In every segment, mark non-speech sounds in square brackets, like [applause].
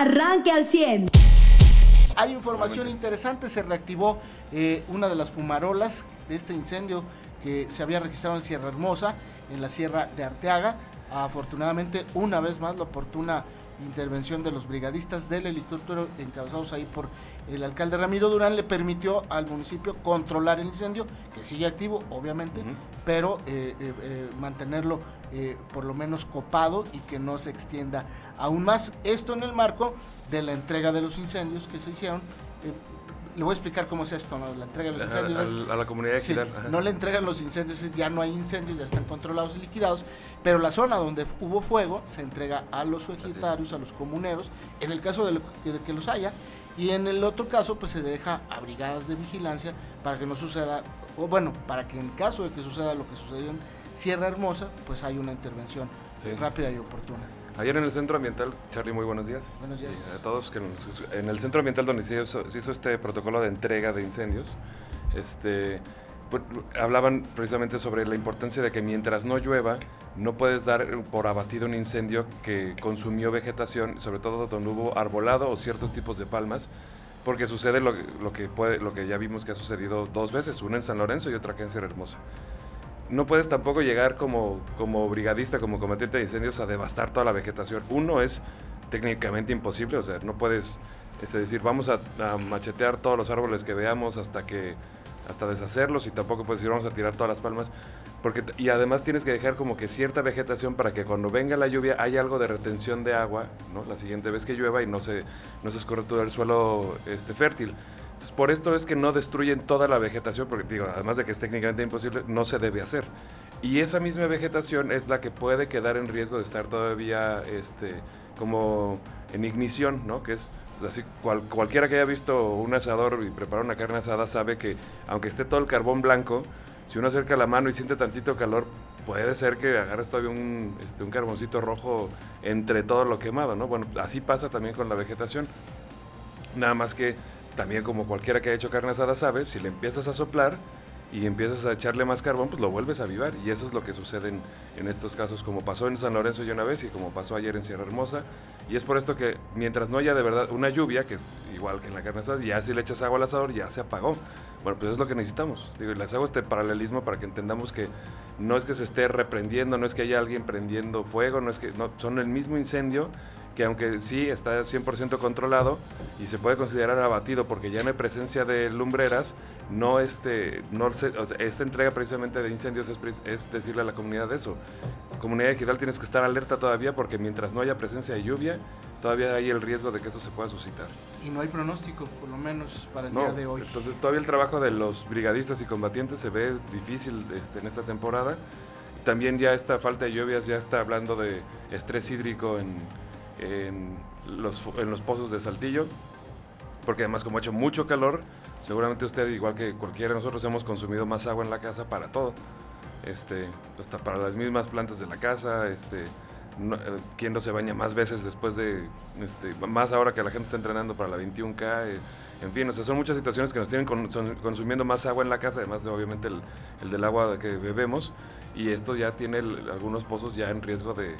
arranque al 100. Hay información interesante, se reactivó eh, una de las fumarolas de este incendio que se había registrado en Sierra Hermosa, en la Sierra de Arteaga. Afortunadamente, una vez más, la oportuna intervención de los brigadistas del helicóptero encabezados ahí por el alcalde Ramiro Durán le permitió al municipio controlar el incendio, que sigue activo, obviamente, pero eh, eh, eh, por lo menos copado y que no se extienda aún más. Esto en el marco de la entrega de los incendios que se hicieron le voy a explicar cómo es esto, ¿no? la entrega de los incendios. A, la comunidad de no le entregan los incendios, ya no hay incendios, ya están controlados y liquidados, pero la zona donde hubo fuego se entrega a los ejidatarios, a los comuneros, en el caso de, que los haya, y en el otro caso pues se deja a brigadas de vigilancia para que no suceda, o bueno, para que en caso de que suceda lo que sucedió en Sierra Hermosa, pues hay una intervención rápida y oportuna. Ayer en el centro ambiental, Charlie, muy buenos días. Buenos días. a todos, que en el centro ambiental donde se hizo, este protocolo de entrega de incendios, este, pues, hablaban precisamente sobre la importancia de que mientras no llueva, no puedes dar por abatido un incendio que consumió vegetación, sobre todo donde hubo arbolado o ciertos tipos de palmas, porque sucede lo, que, puede, lo que ya vimos que ha sucedido dos veces, una en San Lorenzo y otra aquí en Sierra Hermosa no puedes tampoco llegar como, como brigadista, como combatiente de incendios a devastar toda la vegetación. Uno es técnicamente imposible, o sea, no puedes este, decir vamos a, machetear todos los árboles que veamos hasta que hasta deshacerlos y tampoco puedes decir vamos a tirar todas las palmas porque y además tienes que dejar como que cierta vegetación para que cuando venga la lluvia haya algo de retención de agua, ¿no? La siguiente vez que llueva y no se no se escorre todo el suelo este fértil por esto es que no destruyen toda la vegetación, porque digo, además de que es técnicamente imposible, no se debe hacer. Y esa misma vegetación es la que puede quedar en riesgo de estar todavía este, como en ignición, ¿no? Que es así, cualquiera que haya visto un asador y prepara una carne asada sabe que aunque esté todo el carbón blanco, si uno acerca la mano y siente tantito calor, puede ser que agarres todavía un, este, un carboncito rojo entre todo lo quemado, ¿no? Bueno, así pasa también con la vegetación. Nada más que también como cualquiera que ha hecho carne asada sabe, si le empiezas a soplar y empiezas a echarle más carbón, pues lo vuelves a avivar. Y eso es lo que sucede en, estos casos, como pasó en San Lorenzo ya una vez y como pasó ayer en Sierra Hermosa. Y es por esto que mientras no haya de verdad una lluvia, que es igual que en la carne asada, ya si le echas agua al asador, ya se apagó. Bueno, pues es lo que necesitamos. Digo, les hago este paralelismo para que entendamos que no es que se esté reprendiendo, no es que haya alguien prendiendo fuego, no es que no, son el mismo incendio que aunque sí está 100% controlado y se puede considerar abatido porque ya no hay presencia de lumbreras, no este, no esta entrega precisamente de incendios es, decirle a la comunidad eso. Comunidad ejidal tienes que estar alerta todavía porque mientras no haya presencia de lluvia, todavía hay el riesgo de que eso se pueda suscitar. Y no hay pronóstico, por lo menos para el día de hoy. Entonces todavía el trabajo de los brigadistas y combatientes se ve difícil este, en esta temporada. También ya esta falta de lluvias ya está hablando de estrés hídrico en en los, en los pozos de Saltillo, porque además como ha hecho mucho calor, seguramente usted, igual que cualquiera de nosotros, hemos consumido más agua en la casa para todo. Este, hasta para las mismas plantas de la casa, este, no, eh, quién no se baña más veces después de, este, más ahora que la gente está entrenando para la 21K, eh, en fin, o sea, son muchas situaciones que nos tienen consumiendo más agua en la casa, además de obviamente el, el, del agua que bebemos, y esto ya tiene algunos pozos ya en riesgo de,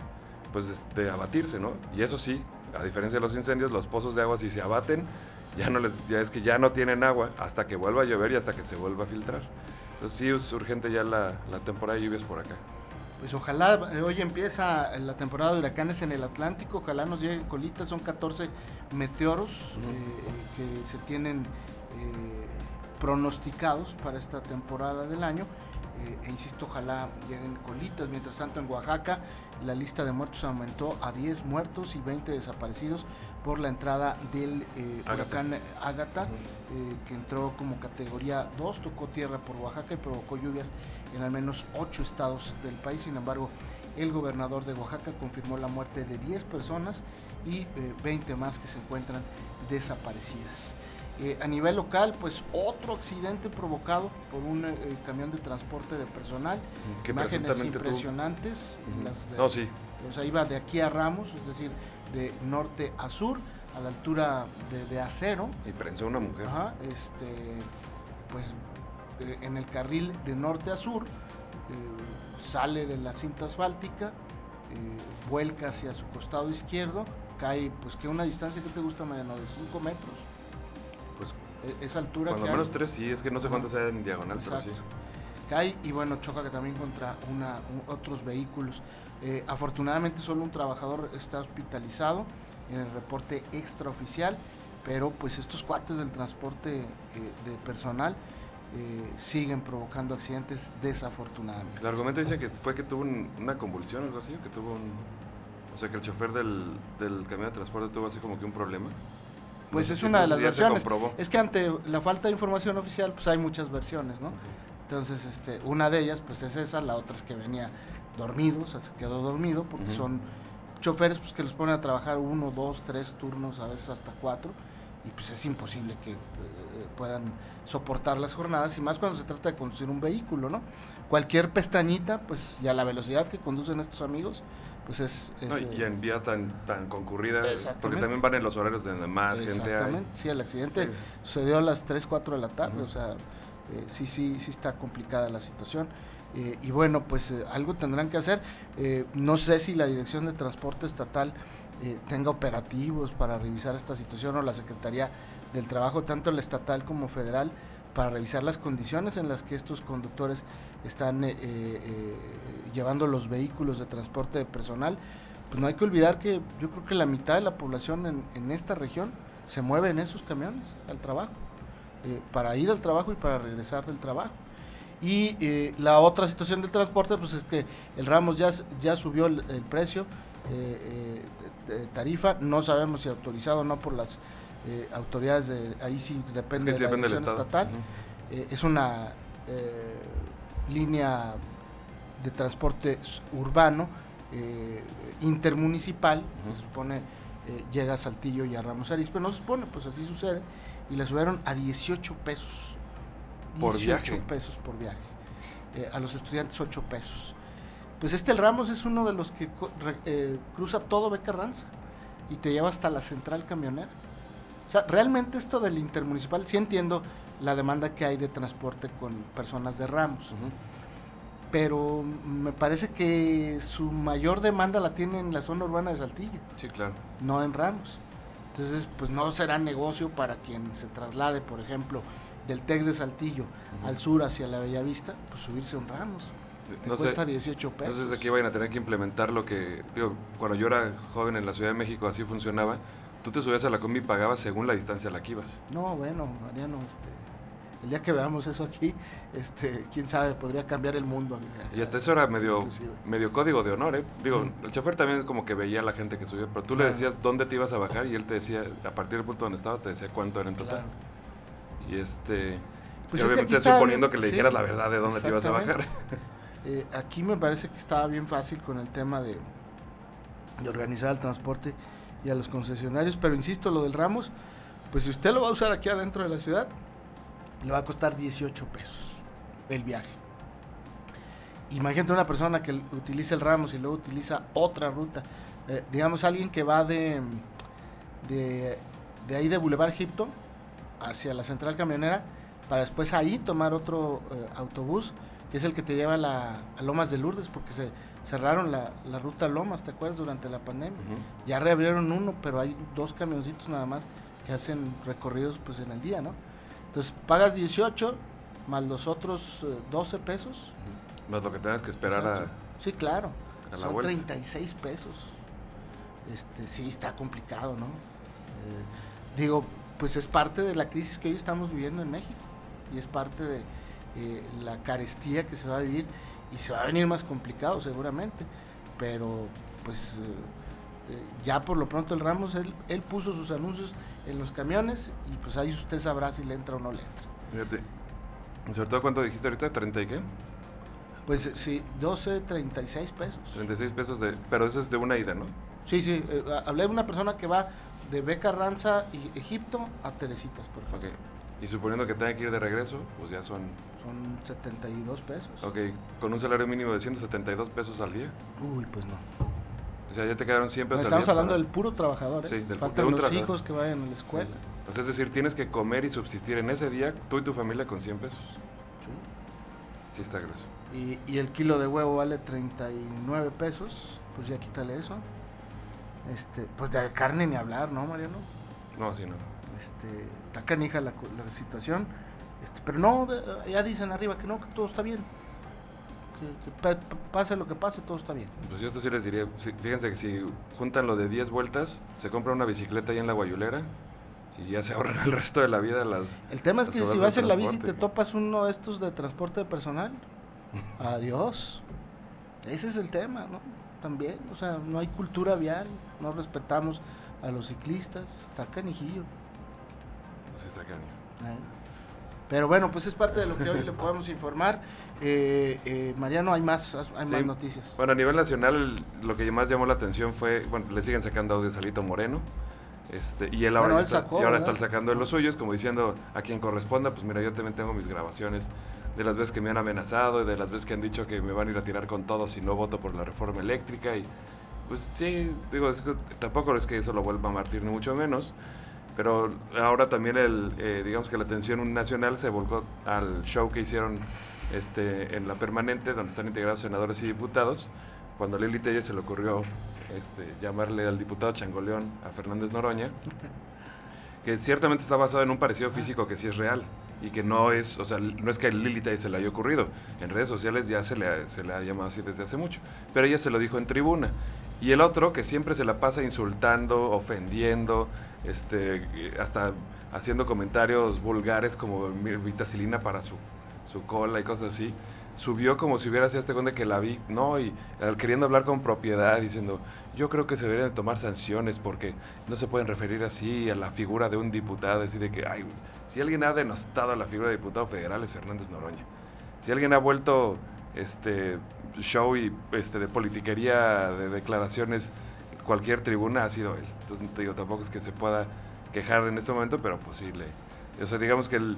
pues de abatirse, ¿no? Y eso sí, a diferencia de los incendios, los pozos de agua si se abaten, ya no les, ya es que ya no tienen agua hasta que vuelva a llover y hasta que se vuelva a filtrar. Entonces sí es urgente ya la, temporada de lluvias por acá. Pues ojalá, eh, hoy empieza la temporada de huracanes en el Atlántico, ojalá nos llegue colitas, son 14 meteoros eh, que se tienen eh, pronosticados para esta temporada del año. E insisto, ojalá lleguen colitas. Mientras tanto, en Oaxaca la lista de muertos aumentó a 10 muertos y 20 desaparecidos por la entrada del eh, huracán Ágata, eh, que entró como categoría 2, tocó tierra por Oaxaca y provocó lluvias en al menos 8 estados del país. Sin embargo, el gobernador de Oaxaca confirmó la muerte de 10 personas y 20 eh, más que se encuentran desaparecidas. Eh, a nivel local, pues otro accidente provocado por un eh, camión de transporte de personal. Que Imágenes impresionantes. no, sí. O sea, iba de aquí a Ramos, es decir, de norte a sur, a la altura de, acero. Y prensó una mujer. Ajá, este, pues eh, en el carril de norte a sur, sale de la cinta asfáltica, vuelca hacia su costado izquierdo, cae, pues que una distancia que te gusta, Mariano, de 5 metros. E- esa altura cuando que menos hay, tres sí, es que no sé cuánto sea en diagonal, pero sí. Exacto. cae y bueno, choca que también contra una, un- otros vehículos. Eh, afortunadamente solo un trabajador está hospitalizado en el reporte extraoficial, pero pues estos cuates del transporte eh, de personal eh, siguen provocando accidentes desafortunadamente. El argumento dice que fue que tuvo un- una convulsión o algo así, que tuvo un... O sea, que el chofer del, del camión de transporte tuvo así como que un problema. Pues es una de las versiones. Es que ante la falta de información oficial, pues hay muchas versiones, ¿no? Entonces, este, una de ellas, pues es esa, la otra es que venía dormido, o sea, se quedó dormido, porque Ujú. son choferes pues, que los ponen a trabajar uno, dos, tres turnos, a veces hasta cuatro, y pues es imposible que eh, puedan soportar las jornadas, y más cuando se trata de conducir un vehículo, ¿no? Cualquier pestañita, pues, y a la velocidad que conducen estos amigos, pues es... es, No, y en vía tan, tan concurrida, porque también van en los horarios de donde más gente hay. Exactamente, sí, el accidente Sí. sucedió a las 3, 4 de la tarde, o sea, eh, sí, sí, sí está complicada la situación. Eh, y bueno, pues eh, algo tendrán que hacer. Eh, no sé si la Dirección de Transporte Estatal eh, tenga operativos para revisar esta situación o la Secretaría del Trabajo, tanto la estatal como federal, para revisar las condiciones en las que estos conductores están eh, eh, eh, llevando los vehículos de transporte de personal. Pues no hay que olvidar que yo creo que la mitad de la población en, esta región se mueve en esos camiones al trabajo, para ir al trabajo y para regresar del trabajo. Y la otra situación del transporte, pues es que el Ramos ya, ya subió el, precio, tarifa, no sabemos si autorizado o no por las eh, autoridades, de, ahí sí Es depende que sí de la depende dirección estatal. Eh, es una eh, línea de transporte urbano intermunicipal, que Ujú. se supone llega a Saltillo y a Ramos Arizpe, no se supone, pues así sucede, y la subieron a 18 pesos. Por 18 viaje. pesos por viaje. A los estudiantes 8 pesos. Pues este el Ramos es uno de los que eh, cruza todo Beca Ranza y te lleva hasta la central camionera. O sea, realmente esto del intermunicipal, sí entiendo la demanda que hay de transporte con personas de Ramos, Ujú. pero me parece que su mayor demanda la tiene en la zona urbana de Saltillo, Sí, claro. no en Ramos. Entonces, pues no será negocio para quien se traslade, por ejemplo, del TEC de Saltillo al sur hacia la Bellavista, pues subirse a un Ramos. Te No sé, cuesta 18 no pesos. si aquí vayan a tener que implementar lo que, digo, cuando yo era joven en la Ciudad de México así funcionaba. Tú te subías a la combi y pagabas según la distancia a la que ibas. No, bueno, Mariano, este, el día que veamos eso aquí, este, quién sabe, podría cambiar el mundo. Y hasta eso era medio, Inclusive. medio código de honor, ¿eh? Digo, el chofer también como que veía a la gente que subía, pero tú le decías dónde te ibas a bajar y él te decía, a partir del punto donde estaba, te decía cuánto era en total. Claro. Y este... Pues y es que aquí obviamente está suponiendo que le sí, dijeras la verdad de dónde te ibas a bajar. Eh, aquí me parece que estaba bien fácil con el tema de, de organizar el transporte y a los concesionarios, pero insisto, lo del Ramos, pues si usted lo va a usar aquí adentro de la ciudad, le va a costar 18 pesos el viaje. Imagínate una persona que utiliza el Ramos y luego utiliza otra ruta, eh, digamos alguien que va de, de, de ahí de Boulevard Egipto hacia la central camionera, para después ahí tomar otro eh, autobús, que es el que te lleva a, la, a Lomas de Lourdes, porque se cerraron la, la ruta Lomas, ¿te acuerdas? Durante la pandemia. Ya reabrieron uno, pero hay dos camioncitos nada más que hacen recorridos pues en el día, ¿no? Entonces pagas 18 más los otros eh, 12 pesos. Más lo que tengas que esperar Exacto. Sí, claro. a Son vuelta. 36 pesos. Este, sí, está complicado, ¿no? Eh, digo, pues es parte de la crisis que hoy estamos viviendo en México y es parte de eh, la carestía que se va a vivir y se va a venir más complicado seguramente, pero pues eh, eh, ya por lo pronto el Ramos, él, él puso sus anuncios en los camiones y pues ahí usted sabrá si le entra o no le entra. Fíjate. Y sobre todo, ¿cuánto dijiste ahorita? ¿30 y qué? Pues eh, sí, 12, 36 pesos. 36 pesos de... Pero eso es de una ida, ¿no? Sí, sí, eh, hablé de una persona que va de Beca Ranza y Egipto a Teresitas, por ejemplo. Ok. Y suponiendo que tenga que ir de regreso, pues ya son... Son 72 pesos. Ok, con un salario mínimo de 172 pesos al día. Uy, pues no. O sea, ya te quedaron 100 pesos estamos al día. hablando para- del puro trabajador, ¿eh? Sí, del Faltan de un los hijos que vayan a la escuela. O sea, es decir, tienes que comer y subsistir en ese día, tú y tu familia, con 100 pesos. Sí está grueso. Y, y el kilo de huevo vale 39 pesos, pues ya quítale eso. Este, pues de carne ni hablar, ¿no, Mariano? No, sí, no. Este, está canija la, la situación. Este, pero no, ya dicen arriba que no, que todo está bien. Que, pase lo que pase, todo está bien. Pues yo esto sí les diría, fíjense que si juntan lo de 10 vueltas, se compra una bicicleta ahí en la Guayulera y ya se ahorran el resto de la vida las... El tema es que si vas en la bici y te topas uno de estos de transporte personal, [laughs] adiós. Ese es el tema, ¿no? También, o sea, no hay cultura vial, no respetamos a los ciclistas, está canijillo. Sí, está canijo. Pero bueno, pues es parte de lo que hoy le podemos informar. Eh, eh, Mariano, hay más, hay más noticias. Bueno, a nivel nacional, lo que más llamó la atención fue, bueno, le siguen sacando audio a Salito Moreno. Este, y él ahora, está, y ahora está sacando de los suyos, como diciendo a quien corresponda, pues mira, yo también tengo mis grabaciones de las veces que me han amenazado y de las veces que han dicho que me van a ir a tirar con todo si no voto por la reforma eléctrica. Y pues sí, digo, tampoco es que eso lo vuelva a martir, ni mucho menos. Pero ahora también el, eh, digamos que la atención nacional se volcó al show que hicieron este, en la permanente, donde están integrados senadores y diputados, cuando a Lili Telles se le ocurrió este, llamarle al diputado Changoleón a Fernández Noroña, [laughs] que ciertamente está basado en un parecido físico que sí es real y que no es, o sea, no es que a Lili Telles se le haya ocurrido, en redes sociales ya se le, se le ha llamado así desde hace mucho, pero ella se lo dijo en tribuna. Y el otro que siempre se la pasa insultando, ofendiendo, este, hasta haciendo comentarios vulgares como vitacilina para su, su cola y cosas así subió como si hubiera sido este conde que la vi, ¿no? Y queriendo hablar con propiedad, diciendo, yo creo que se deberían de tomar sanciones porque no se pueden referir así a la figura de un diputado, así de que, ay, si alguien ha denostado a la figura de diputado federal es Fernández Noroña. Si alguien ha vuelto este show y este de politiquería, de declaraciones, cualquier tribuna ha sido él. Entonces, te digo, tampoco es que se pueda quejar en este momento, pero pues sí le... O sea, digamos que el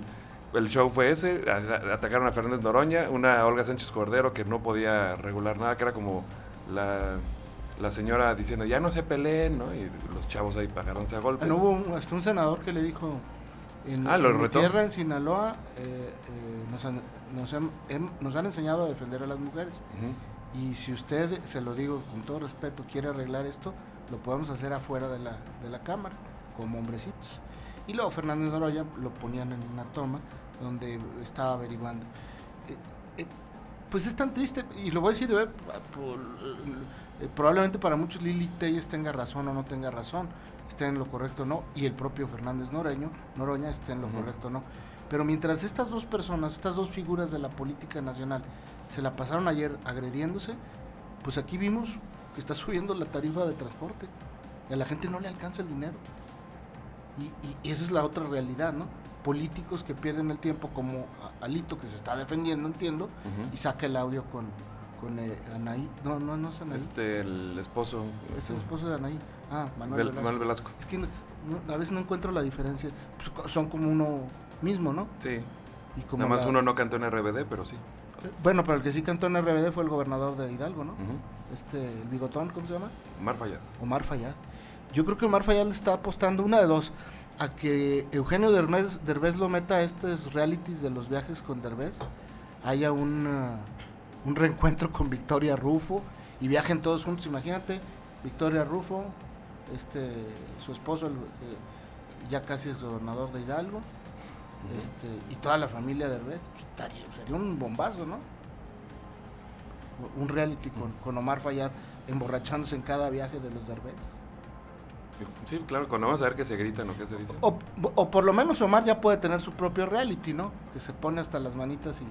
el show fue ese, atacaron a Fernández Noroña, una Olga Sánchez Cordero que no podía regular nada, que era como la, señora diciendo, ya no se peleen, ¿no? Y los chavos ahí pagaronse a golpes. hubo un, hasta un senador que le dijo, en, ah, mi tierra, en Sinaloa, eh, eh, nos, han, em, nos, han, enseñado a defender a las mujeres. Y si usted, se lo digo con todo respeto, quiere arreglar esto, lo podemos hacer afuera de la, de la Cámara, como hombrecitos. Y luego Fernández Noroña lo ponían en una toma donde estaba averiguando. Eh, eh, pues es tan triste, y lo voy a decir, eh, probablemente para muchos Lili Telles tenga razón o no tenga razón, esté en lo correcto o no, y el propio Fernández Noreño, Noroña esté en lo correcto o no. Pero mientras estas dos personas, estas dos figuras de la política nacional, se la pasaron ayer agrediéndose, pues aquí vimos que está subiendo la tarifa de transporte y a la gente no le alcanza el dinero. Y, esa es la otra realidad, ¿no? Políticos que pierden el tiempo, como Alito, que se está defendiendo, entiendo, y saca el audio con, con eh, Anaí. No, no, no es Anaí. Este, el esposo. Es el esposo de Anaí. Ah, Manuel, Velasco. Es que a veces no encuentro la diferencia. Pues, son como uno mismo, ¿no? Sí. Y como Nada más uno no cantó en RBD, pero sí. Bueno, pero el que sí cantó en RBD fue el gobernador de Hidalgo, ¿no? Este, el bigotón, ¿cómo se llama? Omar Fayad. Omar Fayad. Yo creo que Omar Fayad le está apostando una de dos, a que Eugenio Derbez, Derbez lo meta a estos realities de los viajes con Derbez, haya un, uh, un reencuentro con Victoria Rufo y viajen todos juntos, imagínate, Victoria Rufo, este, su esposo, eh, ya casi es gobernador de Hidalgo, este, y toda la familia Derbez, pues, sería un bombazo, ¿no? Un reality con, con Omar Fayad emborrachándose en cada viaje de los Derbez. Sí, claro, cuando vamos a ver que se gritan o qué se dice. O, o, por lo menos Omar ya puede tener su propio reality, ¿no? Que se pone hasta las manitas y,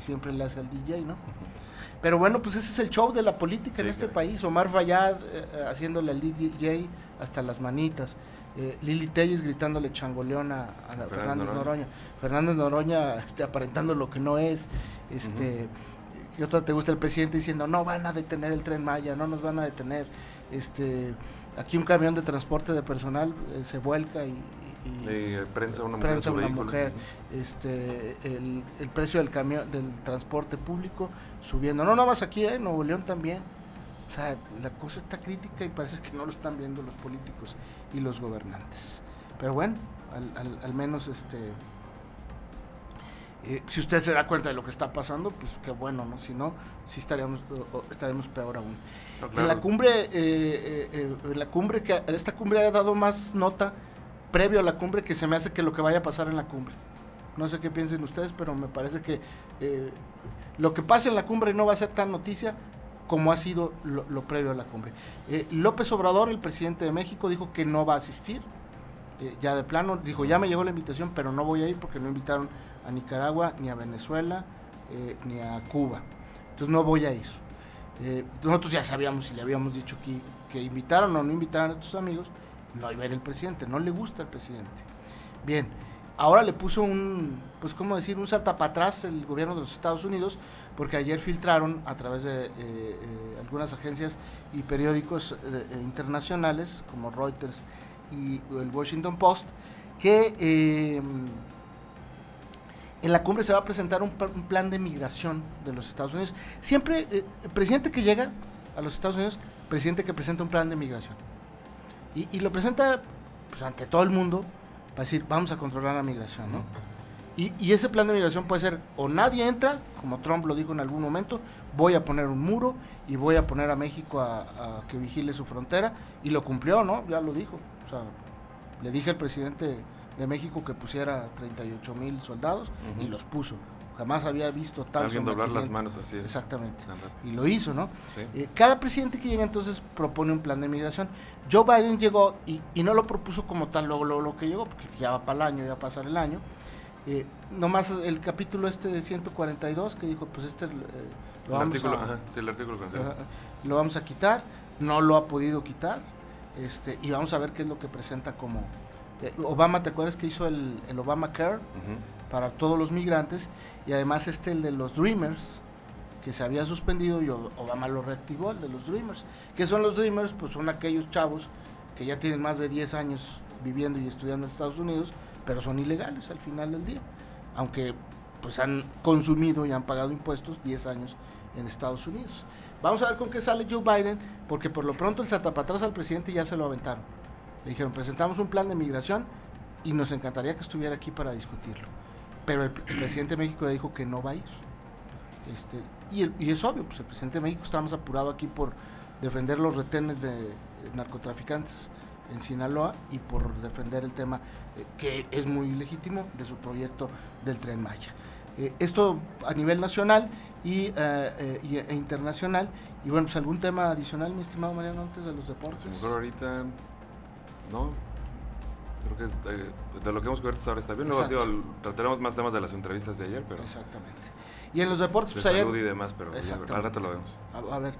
siempre le hace al DJ, ¿no? [laughs] Pero bueno, pues ese es el show de la política en este país. Omar Fayad eh, eh, haciéndole al DJ hasta las manitas. Eh, Lili Telles gritándole changoleón a, Fernández Noroña. Fernández Noroña este, aparentando lo que no es. Este, ¿Qué otra te gusta el presidente diciendo no van a detener el tren Maya, no nos van a detener? Este Aquí un camión de transporte de personal eh, se vuelca y, prensa una mujer, una mujer este el, precio del camión del transporte público subiendo no no más aquí en ¿eh? Nuevo León también o sea la cosa está crítica y parece que no lo están viendo los políticos y los gobernantes pero bueno al, al, menos este Eh, si usted se da cuenta de lo que está pasando, pues qué bueno, ¿no? Si no, sí estaríamos, estaremos peor aún. En la cumbre, eh, la cumbre que esta cumbre ha dado más nota previo a la cumbre que se me hace que lo que vaya a pasar en la cumbre. No sé qué piensen ustedes, pero me parece que lo que pase en la cumbre no va a ser tan noticia como ha sido lo, previo a la cumbre. Eh, López Obrador, el presidente de México, dijo que no va a asistir. Eh, ya de plano, dijo, ya me llegó la invitación, pero no voy a ir porque no invitaron a Nicaragua, ni a Venezuela, eh, ni a Cuba. Entonces no voy a ir. nosotros ya sabíamos y le habíamos dicho que, que invitaron o no invitaron a estos amigos, no iba a ir el presidente, no le gusta el presidente. Bien, ahora le puso un, pues cómo decir, un salta para atrás el gobierno de los Estados Unidos porque ayer filtraron a través de eh, eh, algunas agencias y periódicos eh, internacionales como Reuters y el Washington Post que en la cumbre se va a presentar un, plan de migración de los Estados Unidos. Siempre, el presidente que llega a los Estados Unidos, presidente que presenta un plan de migración. Y, lo presenta pues, ante todo el mundo para decir, vamos a controlar la migración, ¿no? Y, ese plan de migración puede ser o nadie entra, como Trump lo dijo en algún momento, voy a poner un muro y voy a poner a México a, que vigile su frontera. Y lo cumplió, ¿no? Ya lo dijo. O sea, le dije al presidente de México que pusiera 38 mil soldados y los puso. Jamás había visto tal Alguien doblar las manos así. Exactamente. Y lo hizo, ¿no? Eh, cada presidente que llega entonces propone un plan de migración. Joe Biden llegó y, no lo propuso como tal luego lo, que llegó, porque ya va para el año, ya va a pasar el año eh, nomás el capítulo este de 142 que dijo, pues este eh, lo, vamos a, lo vamos a quitar, no lo ha podido quitar, este, y vamos a ver qué es lo que presenta como... Eh, Obama, ¿te acuerdas que hizo el, el Obama Care para todos los migrantes? Y además este, el de los Dreamers, que se había suspendido y Obama lo reactivó, el de los Dreamers. ¿Qué son los Dreamers? Pues son aquellos chavos que ya tienen más de 10 años viviendo y estudiando en Estados Unidos pero son ilegales al final del día, aunque pues han consumido y han pagado impuestos 10 años en Estados Unidos. Vamos a ver con qué sale Joe Biden, porque por lo pronto el atrás al presidente ya se lo aventaron. Le dijeron, presentamos un plan de migración y nos encantaría que estuviera aquí para discutirlo. Pero el, presidente de México ya dijo que no va a ir. Este, y, y, es obvio, pues el presidente de México está más apurado aquí por defender los retenes de narcotraficantes en Sinaloa y por defender el tema eh, que es muy legítimo de su proyecto del tren Maya. Eh, esto a nivel nacional y, eh, e internacional. Y bueno, pues algún tema adicional, mi estimado Mariano, antes de los deportes. Mejor ahorita, no, creo que de lo que hemos cubierto ahora está bien. Luego digo, trataremos más temas de las entrevistas de ayer, pero... Exactamente. Y en los deportes, pues ayer... y demás, pero al rato lo vemos. A, ver,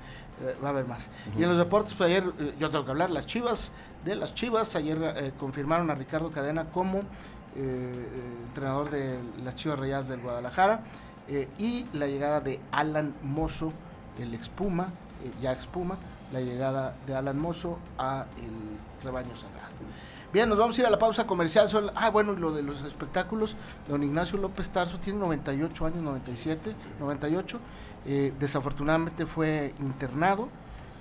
va a haber más. Y en los deportes, pues ayer, yo tengo que hablar, las Chivas de las Chivas. Ayer eh, confirmaron a Ricardo Cadena como eh, eh, entrenador de las Chivas Rayadas del Guadalajara y la llegada de Alan Mozo, el expuma, ya expuma, la llegada de Alan Mozo a el rebaño sagrado. Bien, nos vamos a ir a la pausa comercial. ah, bueno, lo de los espectáculos. Don Ignacio López Tarso tiene 98 años, 97, 98. desafortunadamente fue internado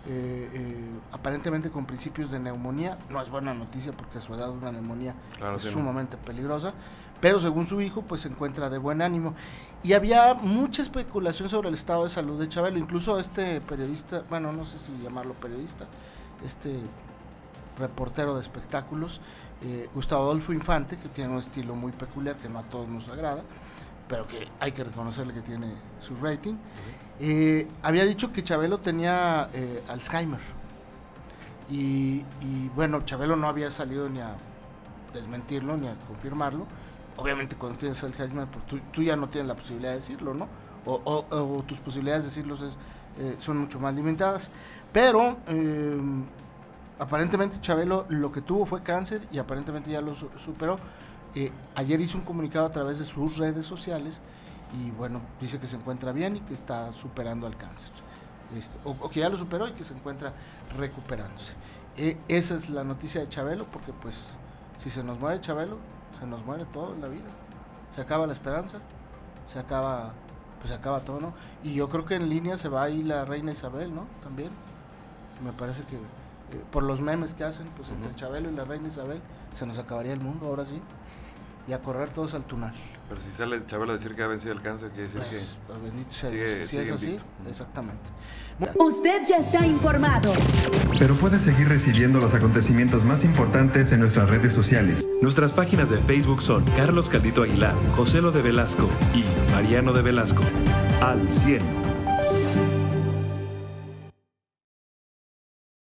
eh, eh, aparentemente con principios de neumonía. No es buena noticia porque a su edad una neumonía es sumamente peligrosa, pero según su hijo pues se encuentra de buen ánimo. Y había mucha especulación sobre el estado de salud de Chabelo, incluso este periodista, bueno, no sé si llamarlo periodista, este reportero de espectáculos, eh, Gustavo Adolfo Infante, que tiene un estilo muy peculiar que no a todos nos agrada, pero que hay que reconocerle que tiene su rating. Eh, había dicho que Chabelo tenía eh, Alzheimer. Y, bueno, Chabelo no había salido ni a desmentirlo ni a confirmarlo. Obviamente cuando tienes Alzheimer, pues, tú, ya no tienes la posibilidad de decirlo, ¿no? O, tus posibilidades de decirlo eh, son mucho más limitadas. Pero aparentemente Chabelo lo que tuvo fue cáncer y aparentemente ya lo superó. ayer hizo un comunicado a través de sus redes sociales y bueno, dice que se encuentra bien y que está superando al cáncer. Este, o, que ya lo superó y que se encuentra recuperándose. E, esa es la noticia de Chabelo, porque pues si se nos muere Chabelo, se nos muere todo en la vida. Se acaba la esperanza, se acaba, pues se acaba todo, ¿no? Y yo creo que en línea se va ahí la reina Isabel, ¿no? También. Me parece que eh, por los memes que hacen, pues entre Chabelo y la reina Isabel se nos acabaría el mundo, ahora sí. y a correr todos al tunal. Pero si sale Chabelo a decir que ha vencido el cáncer, quiere decir Pues, que... bendito sea sigue- Dios. Si sigue es así, invicto. exactamente. Usted ya está informado. Pero puedes seguir recibiendo los acontecimientos más importantes en nuestras redes sociales. Nuestras páginas de Facebook son Carlos Caldito Aguilar, José Lo de Velasco y Mariano de Velasco. Al 100.